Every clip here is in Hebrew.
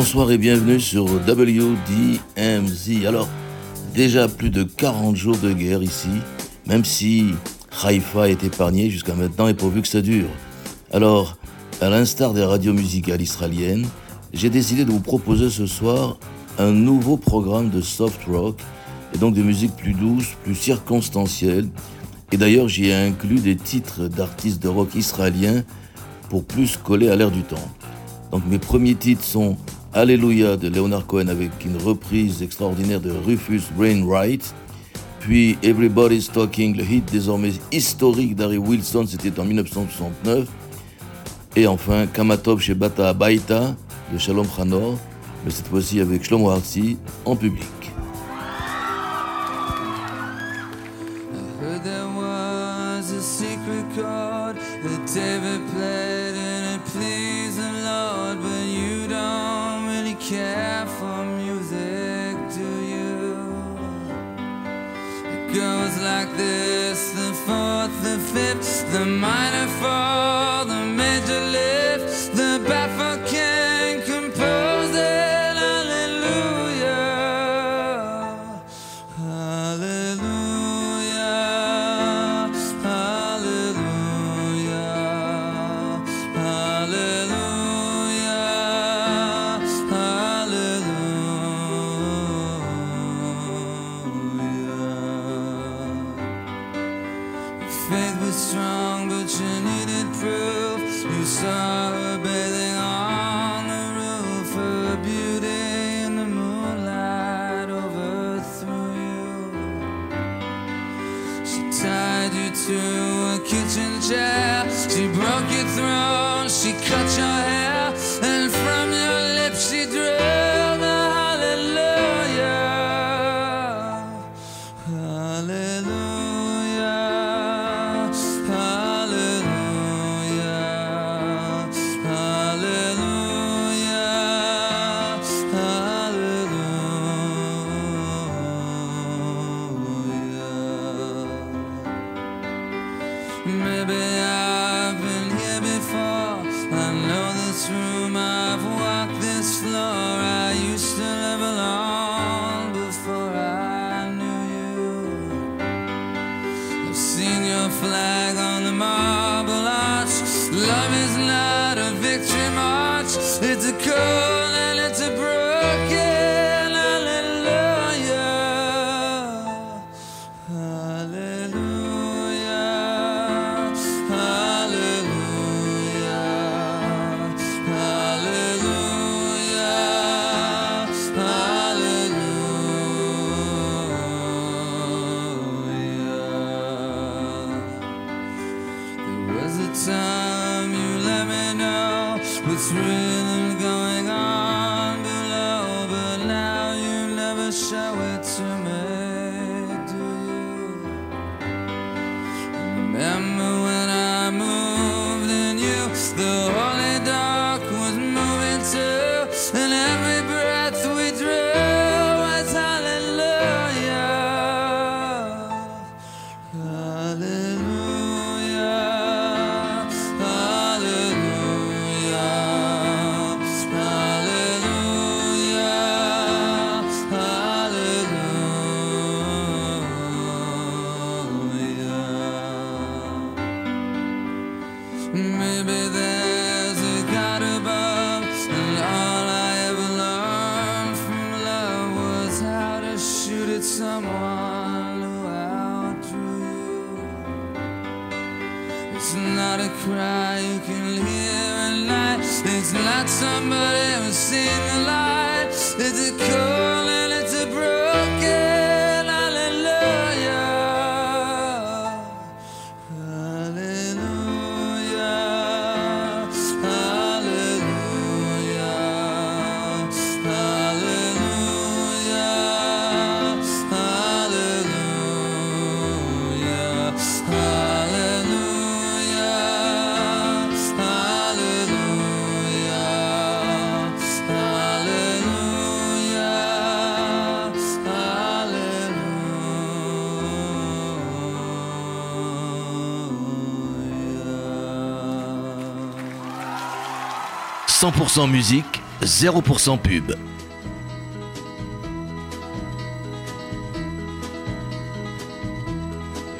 Bonsoir et bienvenue sur WDMZ. Alors, déjà plus de 40 jours de guerre ici, même si Haïfa est épargné jusqu'à maintenant et pourvu que ça dure. Alors, à l'instar des radios musicales israéliennes, j'ai décidé de vous proposer ce soir un nouveau programme de soft rock et donc de musique plus douce, plus circonstancielle. Et d'ailleurs, j'y ai inclus des titres d'artistes de rock israéliens pour plus coller à l'air du temps. Donc mes premiers titres sont Alléluia de Leonard Cohen avec une reprise extraordinaire de Rufus Wainwright, puis Everybody's Talking, le hit désormais historique d'Harry Wilson, c'était en 1969, et enfin Kamatov chez Bata Baita de Shalom Chanor, mais cette fois-ci avec Shlomo Artsi en public. fits the minor fall, the Israel. 100% musique, 0% pub.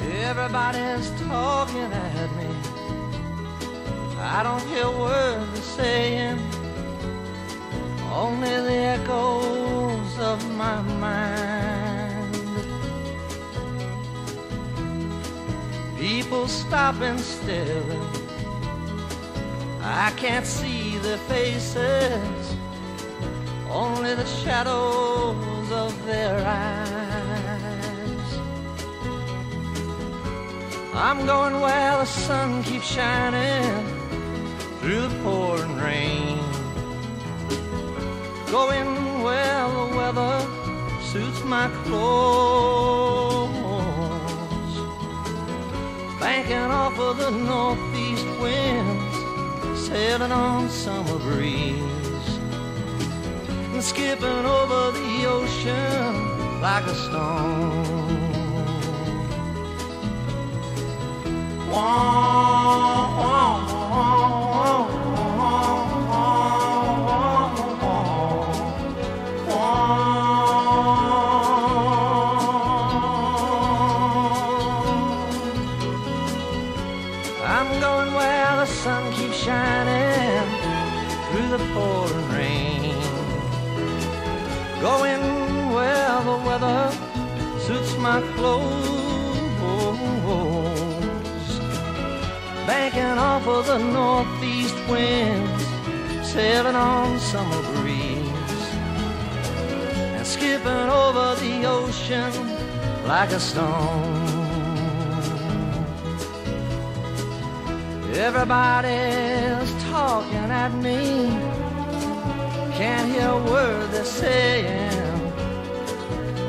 Everybody's talking at me. I don't hear words they're saying, only the echoes of my mind. People stopping still. I can't see their faces, only the shadows of their eyes. I'm going where the sun keeps shining through the pouring rain. Going where the weather suits my clothes. Banking off of the northeast winds, sailing on summer breeze. And skipping over the ocean like a stone. I'm my clothes. Banking off of the northeast winds, sailing on summer breeze, and skipping over the ocean like a stone. Everybody's talking at me. Can't hear a word they're saying.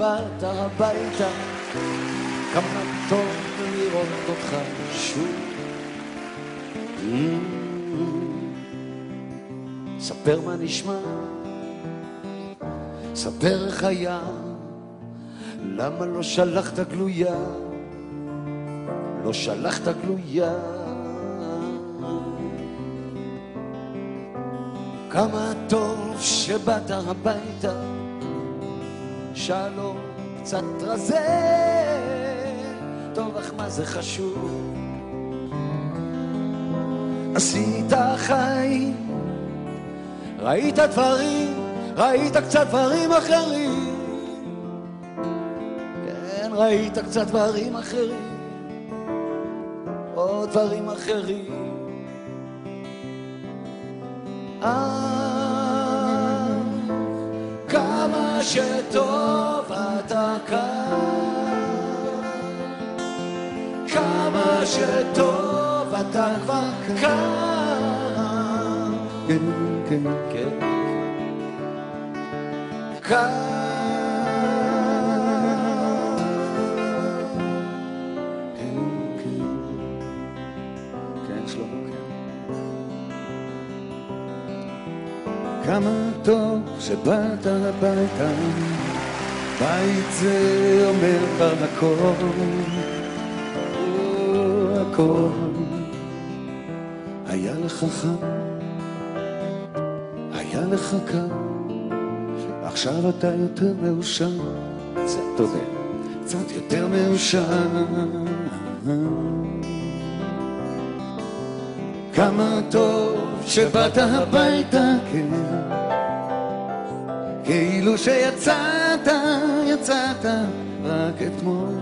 שבאת הביתה, כמה טוב לראות אותך שוב. Mm. ספר מה נשמע, ספר איך היה, למה לא שלחת גלויה, לא שלחת גלויה. כמה טוב שבאת הביתה, שלום קצת רזה, טוב אך מה זה חשוב? עשית חיים, ראית דברים, ראית קצת דברים אחרים, כן, ראית קצת דברים אחרים, עוד דברים אחרים. אה, שטוב אתה כאן, כמה שטוב אתה כבר כאן. כן, כן, כן. כאן. כן, כן. שבאת הביתה, בית זה אומר כבר הכל, הכל. היה לך חם, היה לך קר, עכשיו אתה יותר מאושר, קצת תודה, קצת יותר מאושר. כמה טוב שבאת הביתה, כן. כאילו שיצאת, יצאת רק אתמול.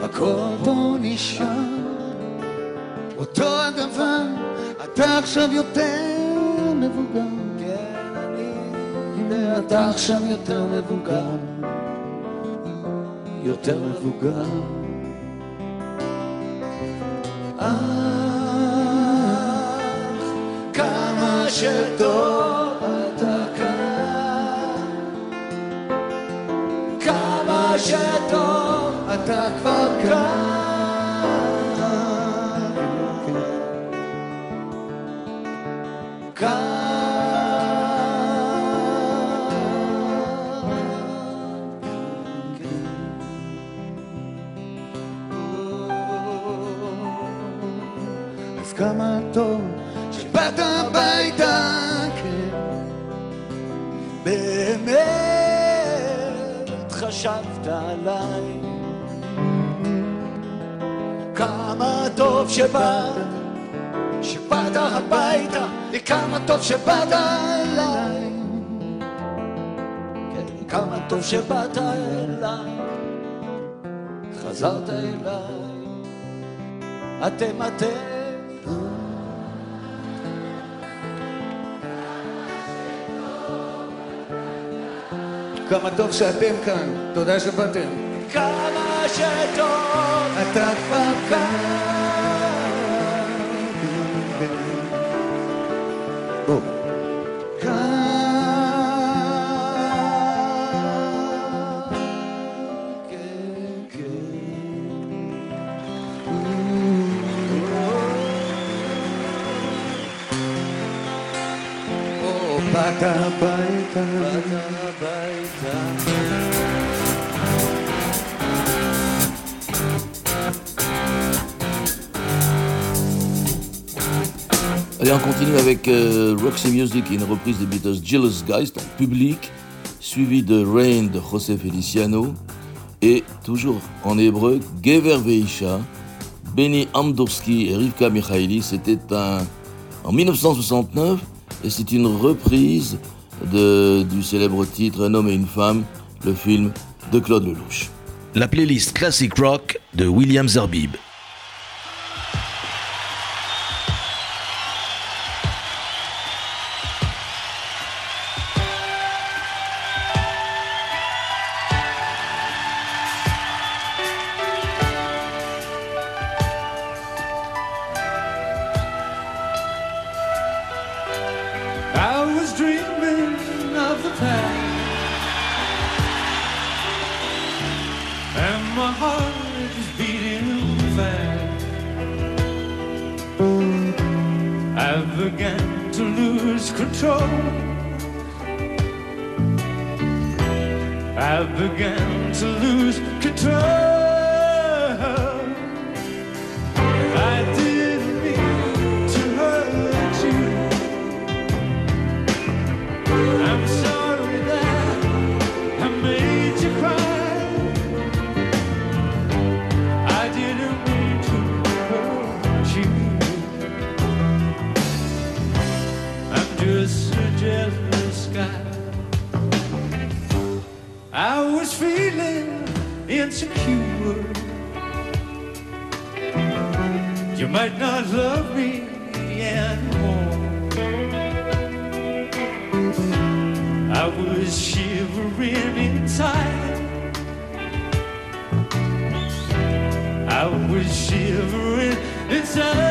הכל פה נשאר, אותו הדבר, אתה עכשיו יותר מבוגר. אתה עכשיו יותר מבוגר. יותר מבוגר. אך כמה שטוב חשבת עליי. כמה טוב שבאת, שבאת הביתה, וכמה טוב שבאת אליי. כן, כמה טוב שבאת אליי, חזרת אליי. אתם אתם כמה טוב שאתם כאן, תודה שבאתם. כמה שטוב אתה כבר כאן. Allez, on continue avec euh, Roxy Music, une reprise des Beatles Jealous Guys en public, suivi de Rain de José Feliciano, et toujours en hébreu, Gever Veisha, Benny Amdorsky et Rivka Mikhaili. C'était un, en 1969 et c'est une reprise du célèbre titre Un homme et une femme, le film de Claude Lelouch. La playlist Classic Rock de William Zerbib. Might not love me anymore. I was shivering inside. I was shivering inside.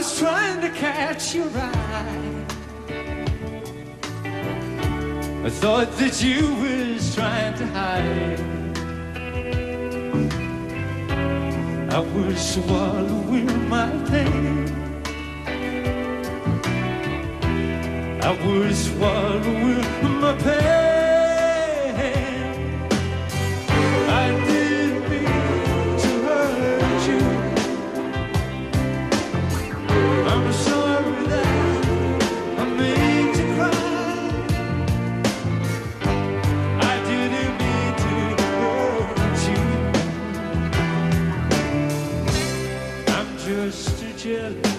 Was trying to catch your eye. I thought that you was trying to hide. I was swallowing my pain. I was swallowing my pain. Yeah.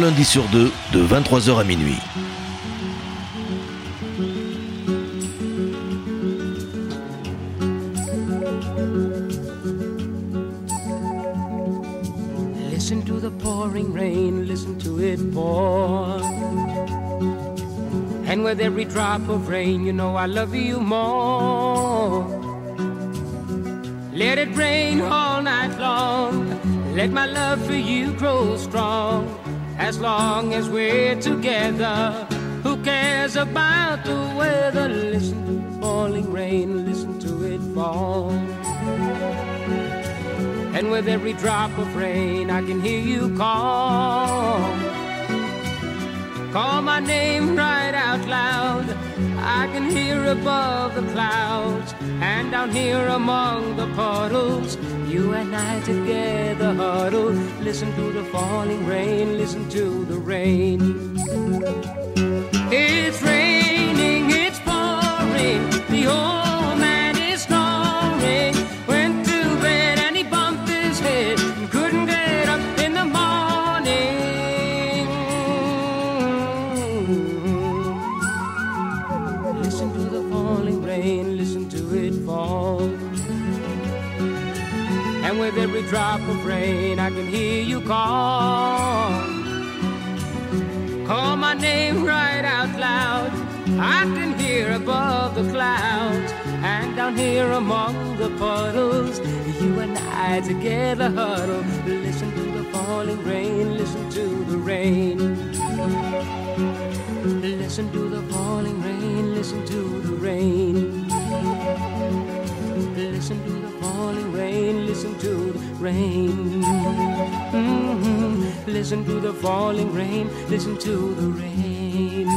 Lundi sur deux, de 23h à minuit. Listen to the pouring rain, listen to it pour. And with every drop of rain, you know I love you more. Let it rain all night long. Let my love for you grow strong. As long as we're together, who cares about the weather? Listen to the falling rain, listen to it fall. And with every drop of rain, I can hear you call. Call my name right out loud. I can hear above the clouds and down here among the puddles. You and I together huddle. Listen to the falling rain, listen to the rain. It's raining, it's pouring. The old drop of rain, I can hear you call. Call my name right out loud. I can hear above the clouds and down here among the puddles. You and I together huddle. Listen to the falling rain, listen to the rain. Listen to the falling rain, listen to the rain. Listen to the falling rain, listen to the rain. Mhm. Listen to the falling rain, listen to the rain.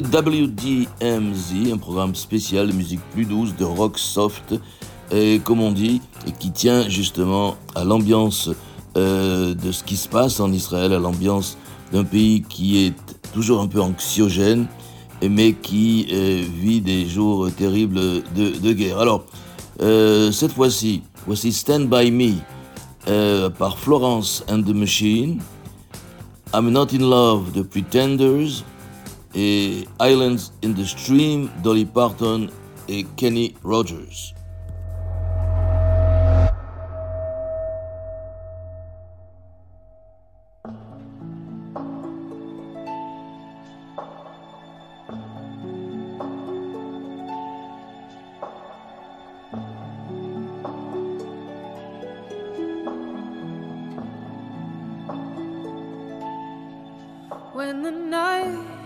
WDMZ, un programme spécial de musique plus douce, de rock soft, et comme on dit, et qui tient justement à l'ambiance euh, de ce qui se passe en Israël, à l'ambiance d'un pays qui est toujours un peu anxiogène, mais qui euh, vit des jours terribles de, de guerre. Alors, euh, cette fois-ci, voici Stand By Me euh, par Florence and the Machine, I'm Not in Love, The Pretenders, et Islands in the Stream, Dolly Parton et Kenny Rogers. when the night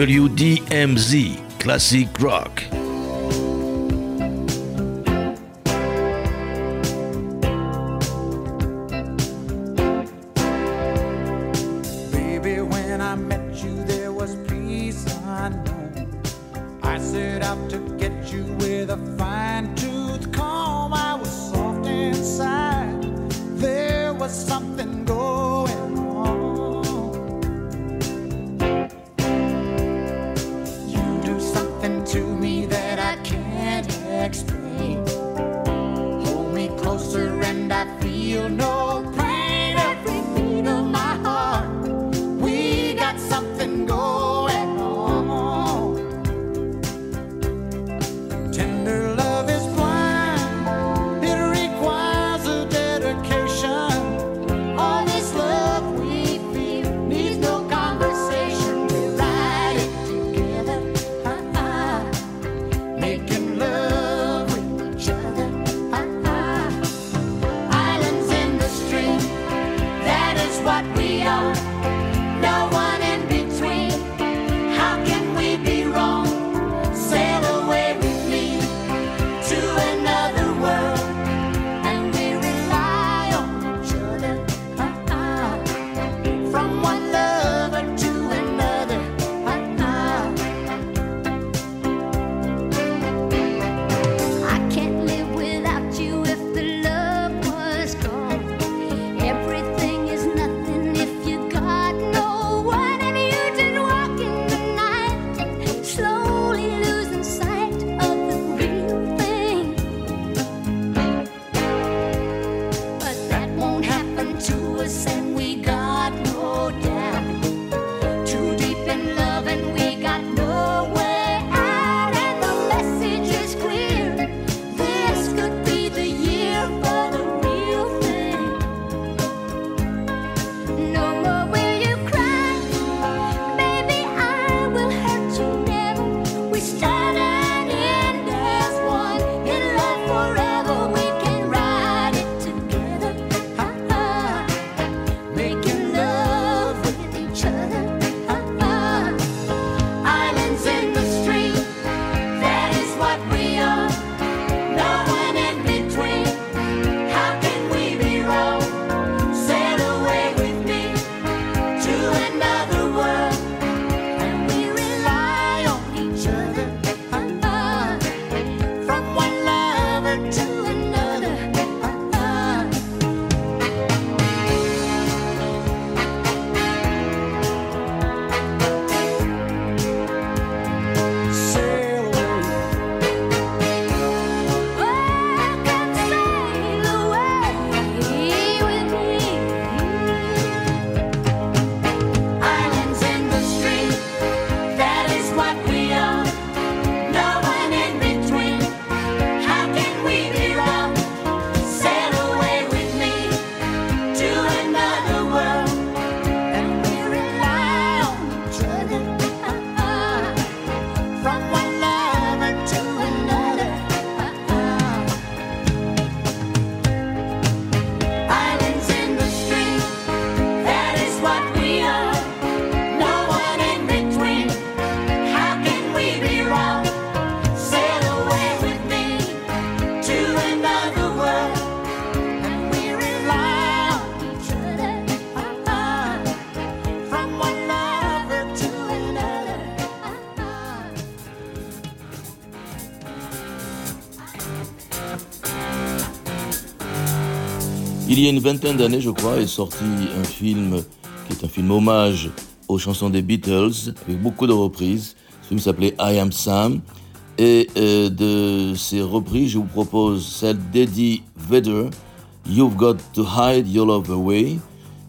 WDMZ Classic Rock. il y a une vingtaine d'années, je crois, est sorti un film qui est un film hommage aux chansons des Beatles, avec beaucoup de reprises. Ce film s'appelait I Am Sam. Et euh, de ces reprises, je vous propose celle d'Eddie Vedder, You've Got to Hide Your Love Away.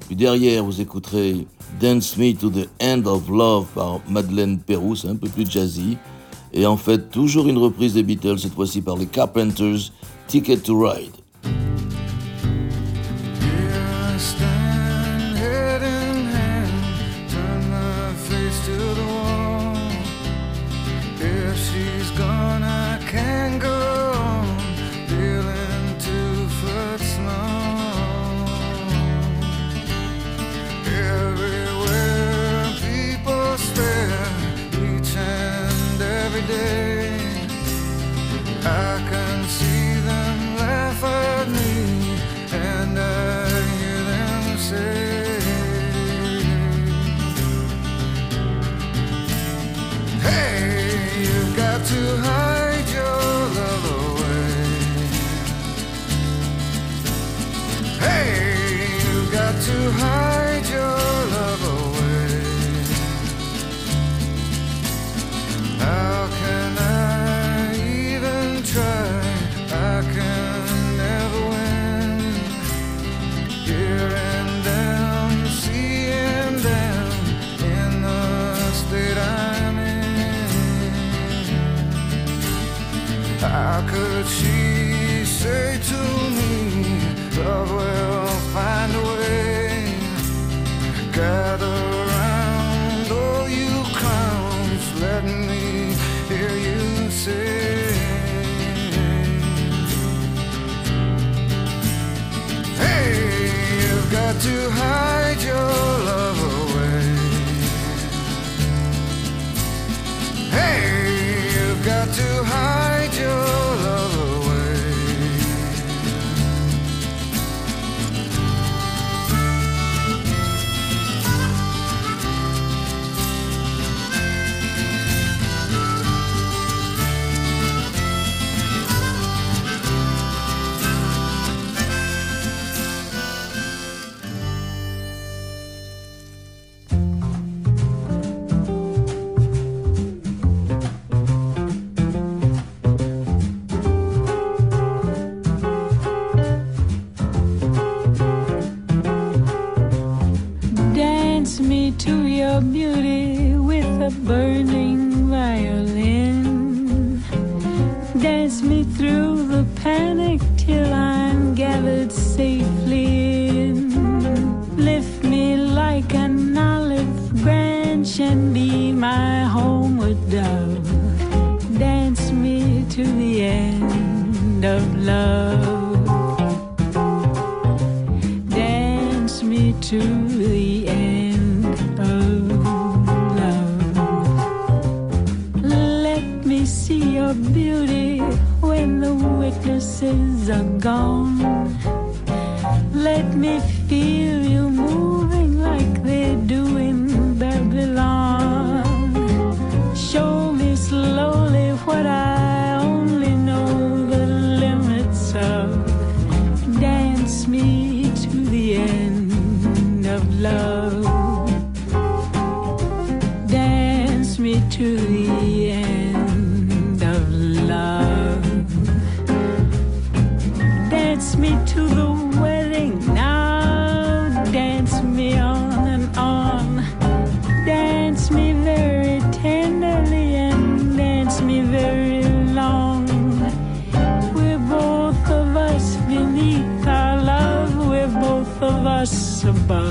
Puis derrière, vous écouterez Dance Me to the End of Love par Madeleine Pérouse, un peu plus jazzy. Et en fait, toujours une reprise des Beatles, cette fois-ci par les Carpenters, Ticket to Ride.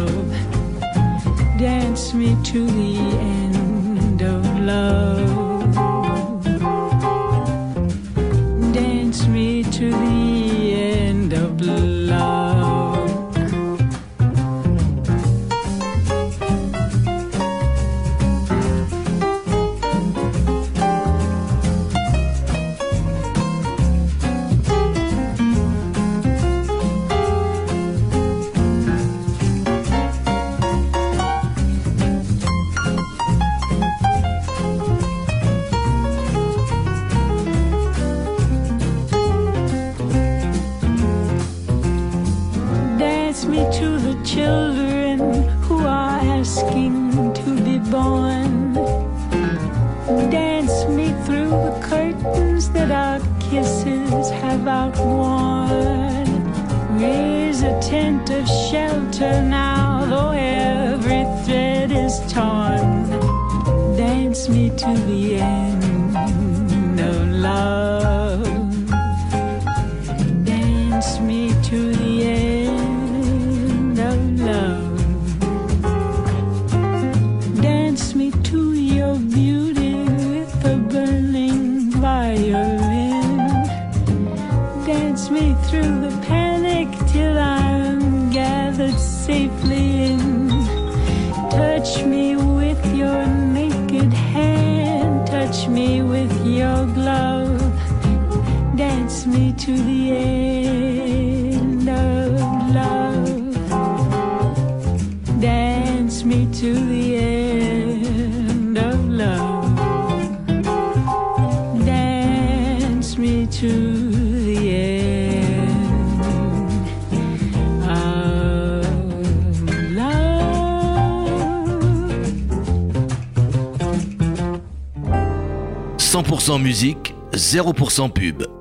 love. Dance me to the end of love. me to the end of love. Dance me to the end of love. 100% musique, 0% pub.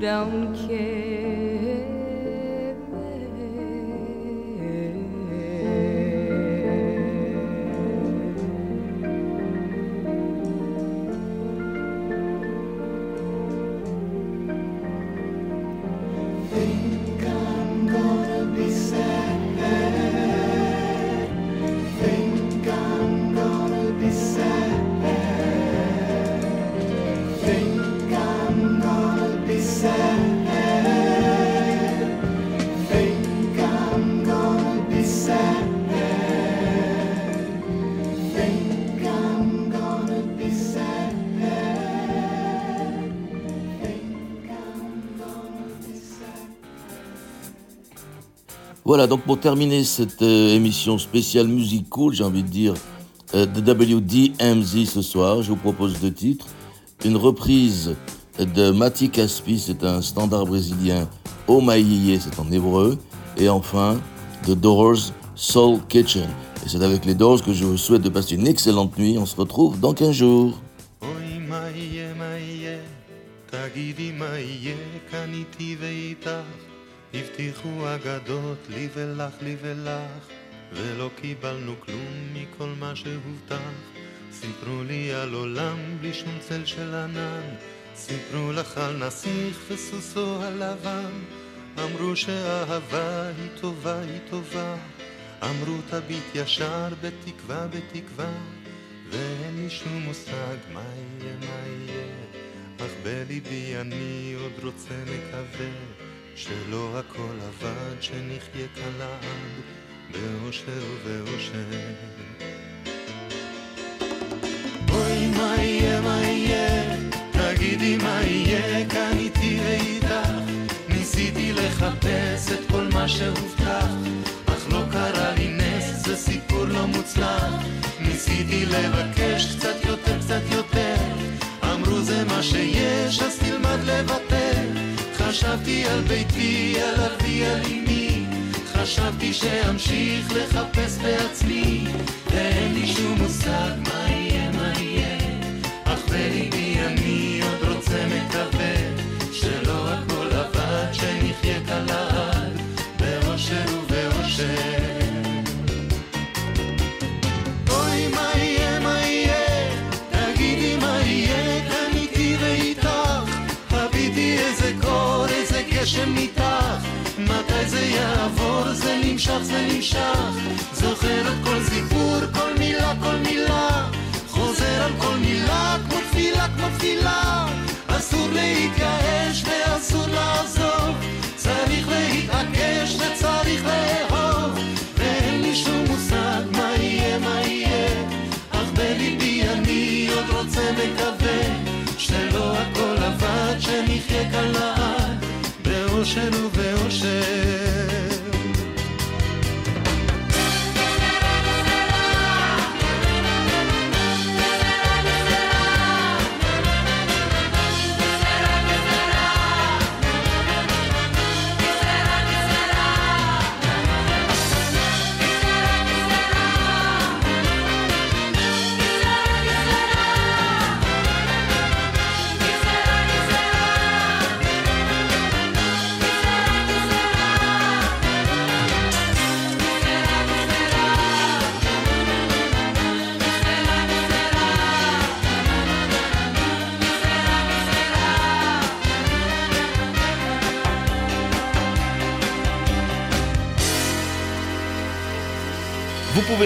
don't care. Voilà, donc pour terminer cette euh, émission spéciale Music Cool, j'ai envie de dire euh, de WDMZ ce soir, je vous propose deux titres. Une reprise de Mati Caspi, c'est un standard brésilien, Omaïye, c'est en hébreu. Et enfin, The Doors, Soul Kitchen. Et c'est avec les Doors que je vous souhaite de passer une excellente nuit. On se retrouve dans 15 jours. הבטיחו אגדות לי ולך, לי ולך, ולא קיבלנו כלום מכל מה שהובטח. סיפרו לי על עולם בלי שום צל של ענן, סיפרו לך על נסיך וסוסו הלבן. אמרו שאהבה היא טובה, היא טובה. אמרו תביט ישר בתקווה, בתקווה. ואין לי שום מושג מה יהיה, מה יהיה. אך בליבי אני עוד רוצה, מקווה, שלא הכל אבד, שנחיה כאן לעד, באושר ובאושר. אוי, מה יהיה, מה יהיה? תגידי מה יהיה, כאן איתי ואיתך. ניסיתי לחפש את כל מה שהובטח, אך לא קרה לי נס, זה סיפור לא מוצלח. ניסיתי לבקש קצת יותר, קצת יותר. אמרו זה מה שיש, אז תלמד לוותר. חשבתי על ביתי, על אבי, על אמי. חשבתי שאמשיך לחפש בעצמי, ואין לי שום מושג מה יהיה, מה יהיה. אך בליבי נמשך, זה נמשך. זוכר את כל סיפור, כל מילה, כל מילה. חוזר על כל מילה, כמו תפילה, כמו תפילה. אסור להתייאש ואסור לעזוב. צריך להתעקש וצריך לאהוב. ואין לי שום מושג מה יהיה, מה יהיה. אך בליבי אני עוד רוצה, מקווה, שלא הכל אבד, שנחיה כאן לעד, באושר ובאושר.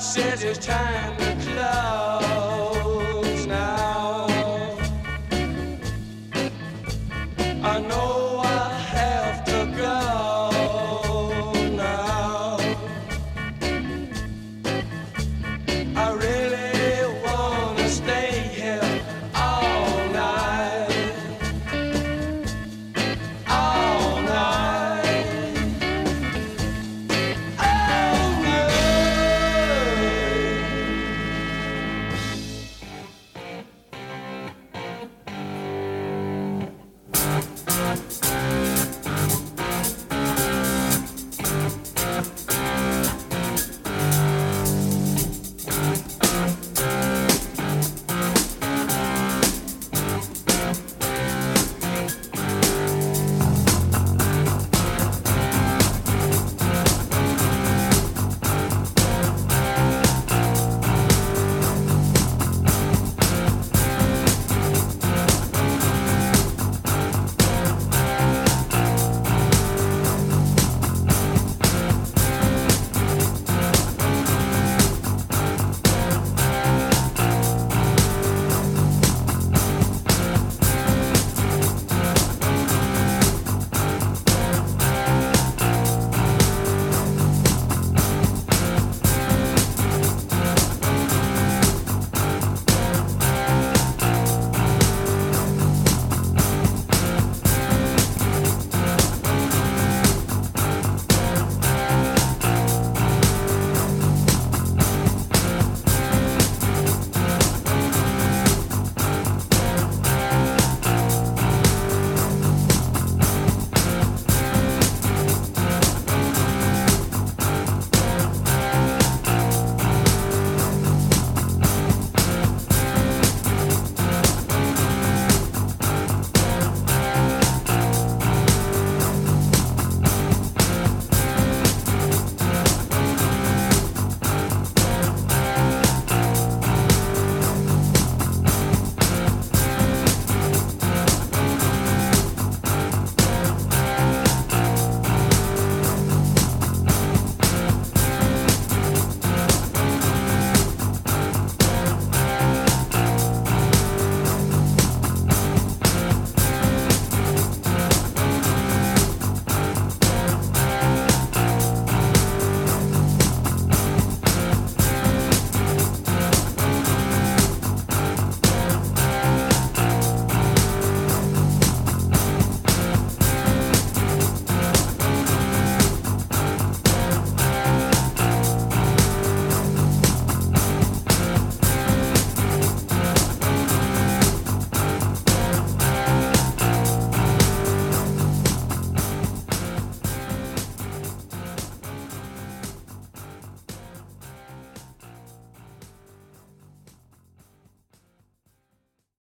Says it's time.